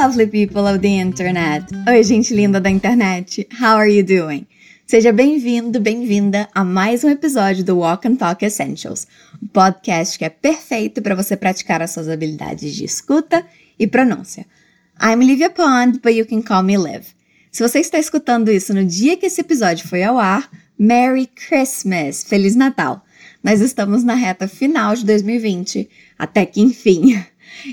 lovely people of the internet. Oi, gente linda da internet. How are you doing? Seja bem-vindo, bem-vinda a mais um episódio do Walk and Talk Essentials, um podcast que é perfeito para você praticar as suas habilidades de escuta e pronúncia. I'm Livia Pond, but you can call me Liv. Se você está escutando isso no dia que esse episódio foi ao ar, Merry Christmas! Feliz Natal! Nós estamos na reta final de 2020, até que enfim.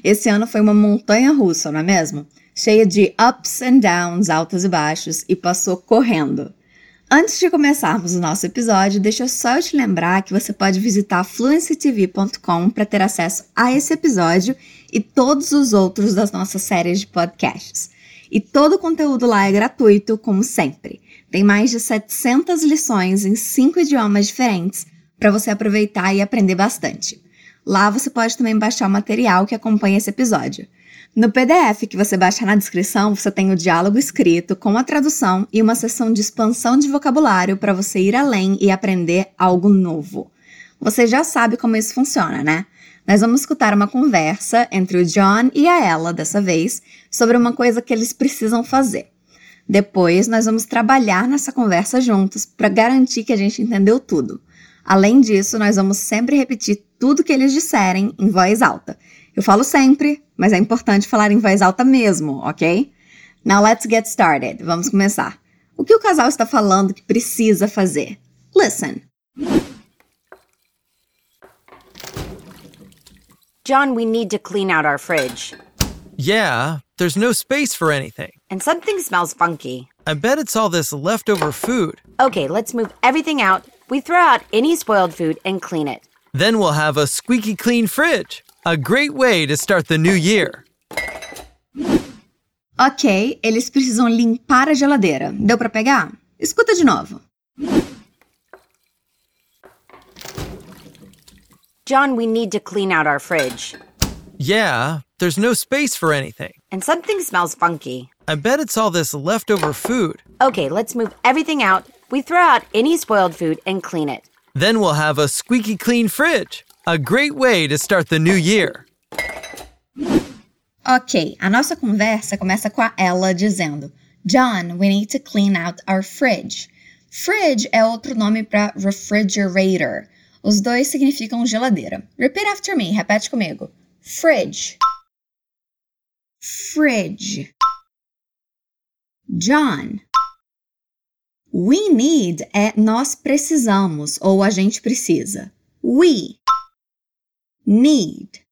Esse ano foi uma montanha russa, não é mesmo? Cheia de ups and downs, altos e baixos, e passou correndo. Antes de começarmos o nosso episódio, deixa eu só te lembrar que você pode visitar fluencytv.com para ter acesso a esse episódio e todos os outros das nossas séries de podcasts. E todo o conteúdo lá é gratuito, como sempre. Tem mais de 700 lições em cinco idiomas diferentes para você aproveitar e aprender bastante. Lá você pode também baixar o material que acompanha esse episódio. No PDF que você baixa na descrição, você tem o diálogo escrito com a tradução e uma sessão de expansão de vocabulário para você ir além e aprender algo novo. Você já sabe como isso funciona, né? Nós vamos escutar uma conversa entre o John e a Ella dessa vez sobre uma coisa que eles precisam fazer. Depois, nós vamos trabalhar nessa conversa juntos para garantir que a gente entendeu tudo. Além disso, nós vamos sempre repetir tudo que eles disserem em voz alta. Eu falo sempre, mas é importante falar em voz alta mesmo, ok? Now let's get started. Vamos começar. O que o casal está falando que precisa fazer? Listen. John, we need to clean out our fridge. Yeah, there's no space for anything. And something smells funky. I bet it's all this leftover food. Okay, let's move everything out. We throw out any spoiled food and clean it. Then we'll have a squeaky clean fridge. A great way to start the new year. Ok, eles precisam limpar a geladeira. Deu para pegar? Escuta de novo. John, we need to clean out our fridge. Yeah, there's no space for anything. And something smells funky. I bet it's all this leftover food. Okay, let's move everything out. We throw out any spoiled food and clean it. Then we'll have a squeaky clean fridge. A great way to start the new year. Ok, a nossa conversa começa com a Ella dizendo: John, we need to clean out our fridge. Fridge é outro nome para refrigerator. Os dois significam geladeira. Repeat after me, repete comigo. Fridge. Fridge. John. We need é nós precisamos ou a gente precisa. We need.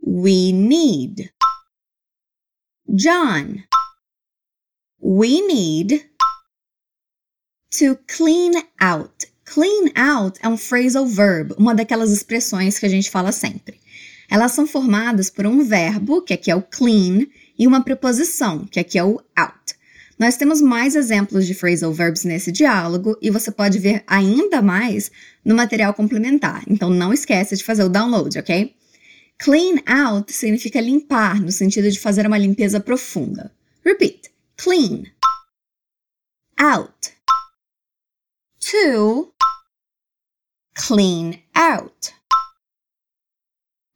We need. John. We need to clean out. Clean out é um phrasal verb, uma daquelas expressões que a gente fala sempre. Elas são formadas por um verbo, que aqui é o clean, e uma preposição, que aqui é o out. Nós temos mais exemplos de phrasal verbs nesse diálogo e você pode ver ainda mais no material complementar. Então não esqueça de fazer o download, ok? Clean out significa limpar, no sentido de fazer uma limpeza profunda. Repeat. Clean. Out. To clean out.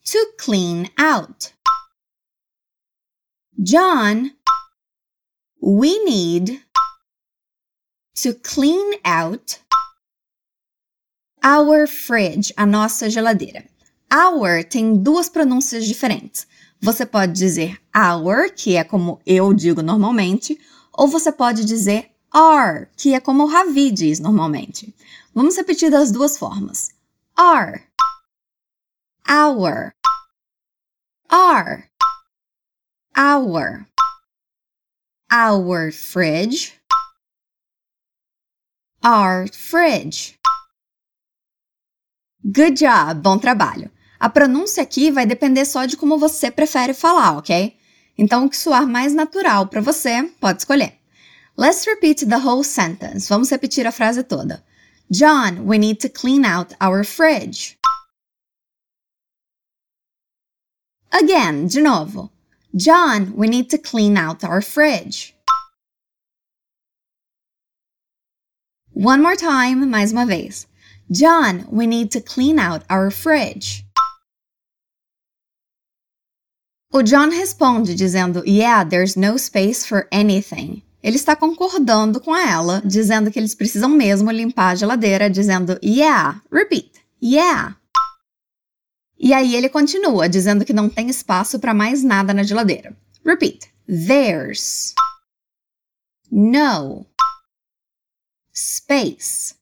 To clean out. John we need to clean out our fridge, a nossa geladeira. Our tem duas pronúncias diferentes. Você pode dizer our, que é como eu digo normalmente, ou você pode dizer are, que é como o Ravi diz normalmente. Vamos repetir das duas formas. Are. Our. Are. Our our fridge, our fridge. Good job, bom trabalho. A pronúncia aqui vai depender só de como você prefere falar, ok? Então, o que soar mais natural para você, pode escolher. Let's repeat the whole sentence. Vamos repetir a frase toda. John, we need to clean out our fridge. Again, de novo. John, we need to clean out our fridge. One more time, mais uma vez. John, we need to clean out our fridge. O John responde dizendo: Yeah, there's no space for anything. Ele está concordando com ela, dizendo que eles precisam mesmo limpar a geladeira, dizendo Yeah. Repeat. Yeah. E aí ele continua, dizendo que não tem espaço para mais nada na geladeira. Repeat. There's no space.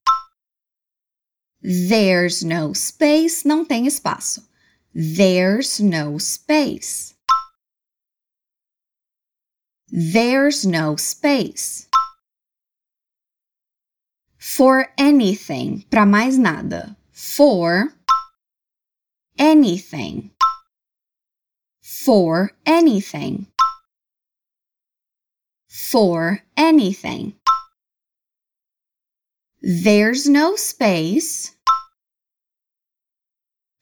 There's no space, não tem espaço. There's no space. There's no space. For anything, para mais nada. For anything. For anything. For anything. There's no space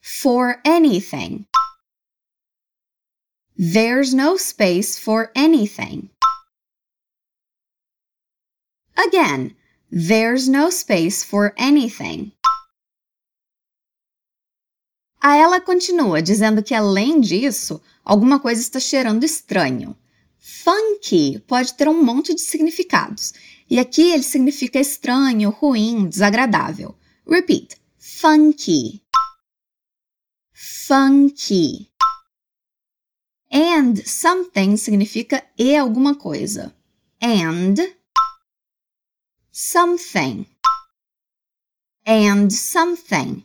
for anything. There's no space for anything. Again, there's no space for anything. A ela continua dizendo que além disso, alguma coisa está cheirando estranho. Funky pode ter um monte de significados, e aqui ele significa estranho, ruim, desagradável. Repeat: funky. Funky. And something significa e alguma coisa. And something. And something.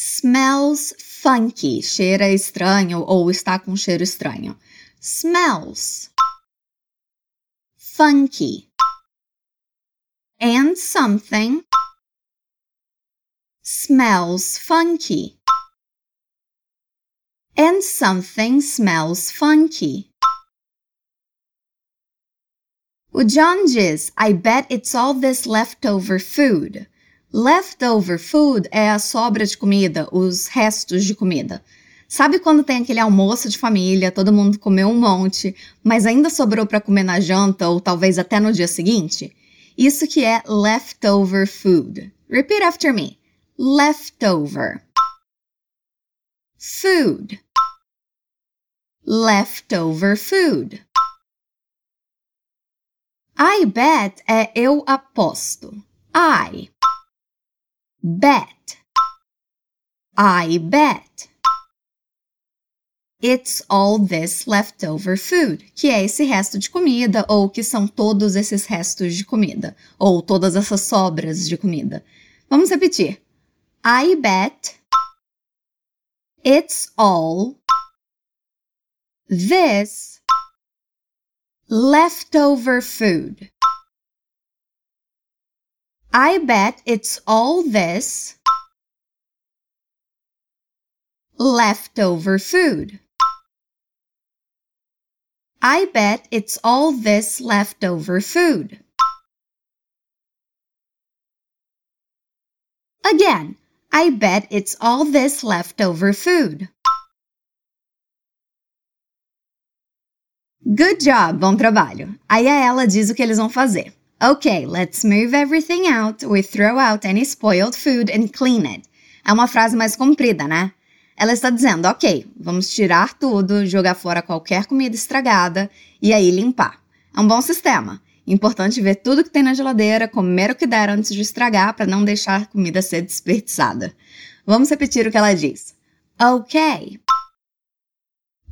Smells funky, cheira estranho ou está com cheiro estranho. Smells funky. And something smells funky. And something smells funky. O John I bet it's all this leftover food. Leftover food é a sobra de comida, os restos de comida. Sabe quando tem aquele almoço de família, todo mundo comeu um monte, mas ainda sobrou para comer na janta ou talvez até no dia seguinte? Isso que é leftover food. Repeat after me. Leftover. Food. Leftover food. I bet é eu aposto. I bet. I bet. It's all this leftover food, que é esse resto de comida, ou que são todos esses restos de comida, ou todas essas sobras de comida. Vamos repetir. I bet it's all this leftover food. I bet it's all this leftover food. I bet it's all this leftover food. Again, I bet it's all this leftover food. Good job, bom trabalho. Aí ela diz o que eles vão fazer. Okay, let's move everything out. We throw out any spoiled food and clean it. É uma frase mais comprida, né? Ela está dizendo, ok, vamos tirar tudo, jogar fora qualquer comida estragada e aí limpar. É um bom sistema. Importante ver tudo que tem na geladeira, comer o que der antes de estragar para não deixar a comida ser desperdiçada. Vamos repetir o que ela diz. Ok.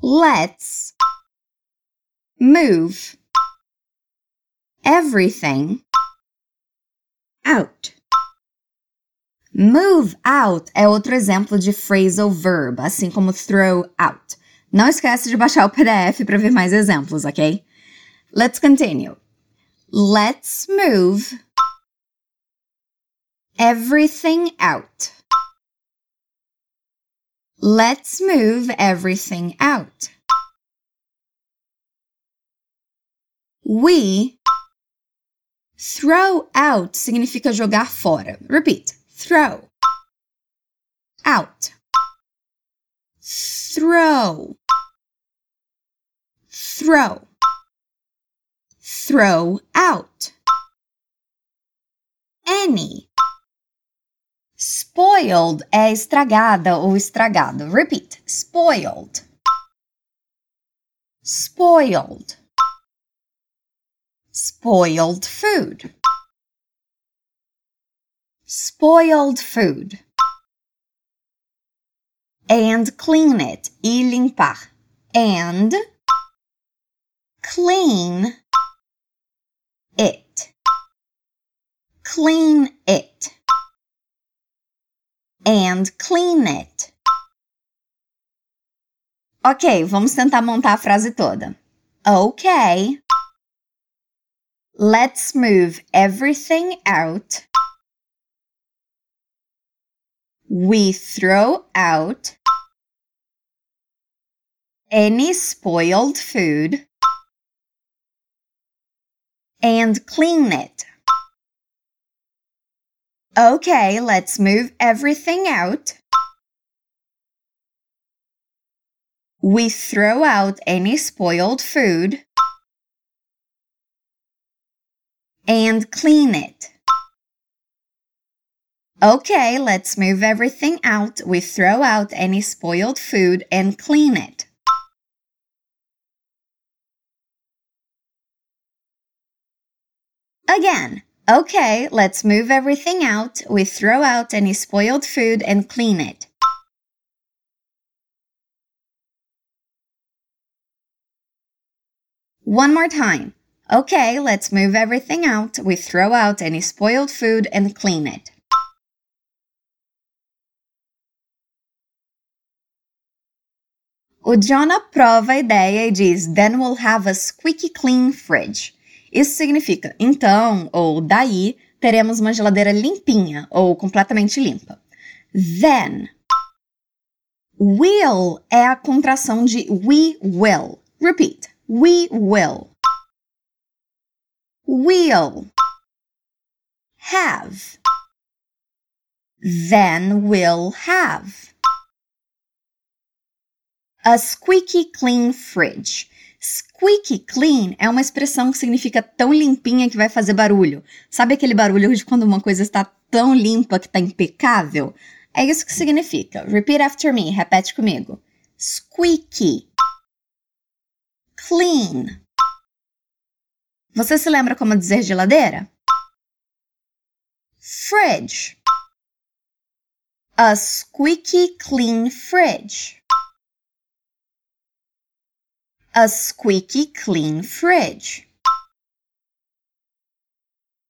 Let's move everything out. Move out é outro exemplo de phrasal verb, assim como throw out. Não esquece de baixar o PDF para ver mais exemplos, ok? Let's continue. Let's move everything out. Let's move everything out. We throw out significa jogar fora. Repeat throw, out, throw, throw, throw out, any. Spoiled é estragada ou estragado. Repeat. Spoiled. spoiled, spoiled food, spoiled food. And clean it, e limpar. And clean it. Clean it. And clean it. Ok, vamos tentar montar a frase toda. Ok. Let's move everything out. We throw out any spoiled food and clean it. Okay, let's move everything out. We throw out any spoiled food and clean it. Okay, let's move everything out. We throw out any spoiled food and clean it. Again. Okay, let's move everything out. We throw out any spoiled food and clean it. One more time. Okay, let's move everything out. We throw out any spoiled food and clean it. O John aprova a ideia e diz: Then we'll have a squeaky clean fridge. Isso significa então ou daí teremos uma geladeira limpinha ou completamente limpa. Then. Will é a contração de we will. Repeat. We will. Will. Have. Then we'll have. A squeaky clean fridge. Squeaky clean é uma expressão que significa tão limpinha que vai fazer barulho. Sabe aquele barulho de quando uma coisa está tão limpa que está impecável? É isso que significa. Repeat after me. Repete comigo. Squeaky. Clean. Você se lembra como dizer geladeira? Fridge. A squeaky clean fridge. A squeaky clean fridge.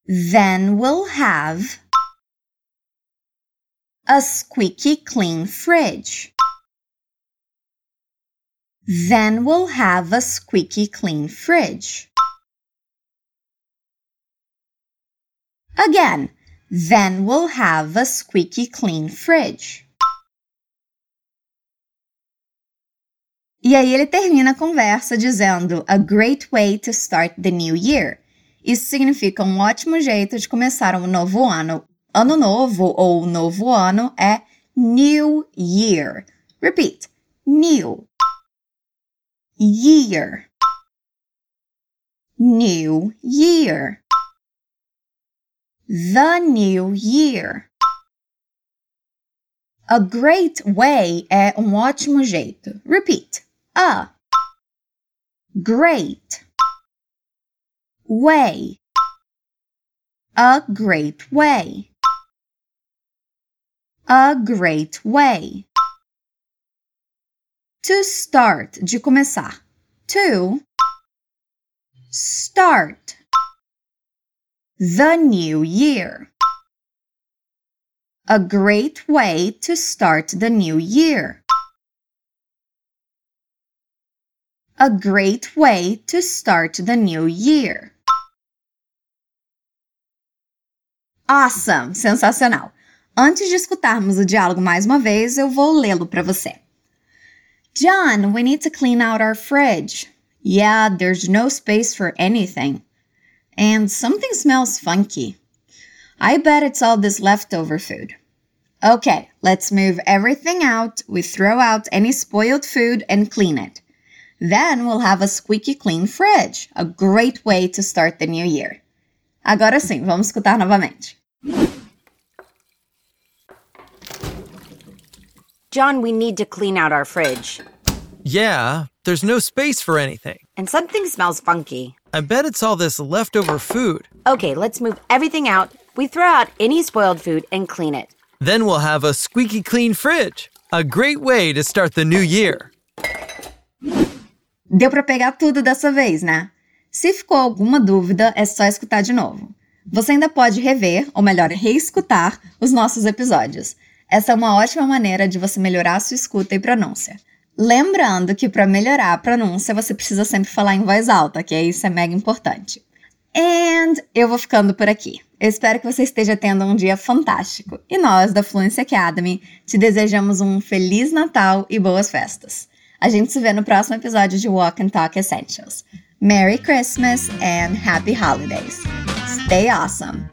Then we'll have a squeaky clean fridge. Then we'll have a squeaky clean fridge. Again, then we'll have a squeaky clean fridge. E aí ele termina a conversa dizendo a great way to start the new year. Isso significa um ótimo jeito de começar um novo ano. Ano novo ou novo ano é new year. Repeat. New. Year. New year. The new year. A great way é um ótimo jeito. Repeat. A. Great. Way. A great way. A great way. To start de começar. To start the new year a great way to start the new year a great way to start the new year. Awesome! Sensacional! Antes de escutarmos o diálogo mais uma vez, eu vou lê-lo para você. John, we need to clean out our fridge. Yeah, there's no space for anything. And something smells funky. I bet it's all this leftover food. Okay, let's move everything out. We throw out any spoiled food and clean it. Then we'll have a squeaky clean fridge, a great way to start the new year. Agora sim, vamos escutar novamente. John, we need to clean out our fridge. Yeah, there's no space for anything. And something smells funky. I bet it's all this leftover food. Okay, let's move everything out. We throw out any spoiled food and clean it. Then we'll have a squeaky clean fridge. A great way to start the new year. Deu para pegar tudo dessa vez, né? Se ficou alguma dúvida, é só escutar de novo. Você ainda pode rever, ou melhor, reescutar, os nossos episódios. Essa é uma ótima maneira de você melhorar a sua escuta e pronúncia. Lembrando que para melhorar a pronúncia você precisa sempre falar em voz alta, que isso é mega importante. And eu vou ficando por aqui. Eu espero que você esteja tendo um dia fantástico. E nós da Fluency Academy te desejamos um feliz Natal e boas festas. A gente se vê no próximo episódio de Walk and Talk Essentials. Merry Christmas and Happy Holidays. Stay awesome.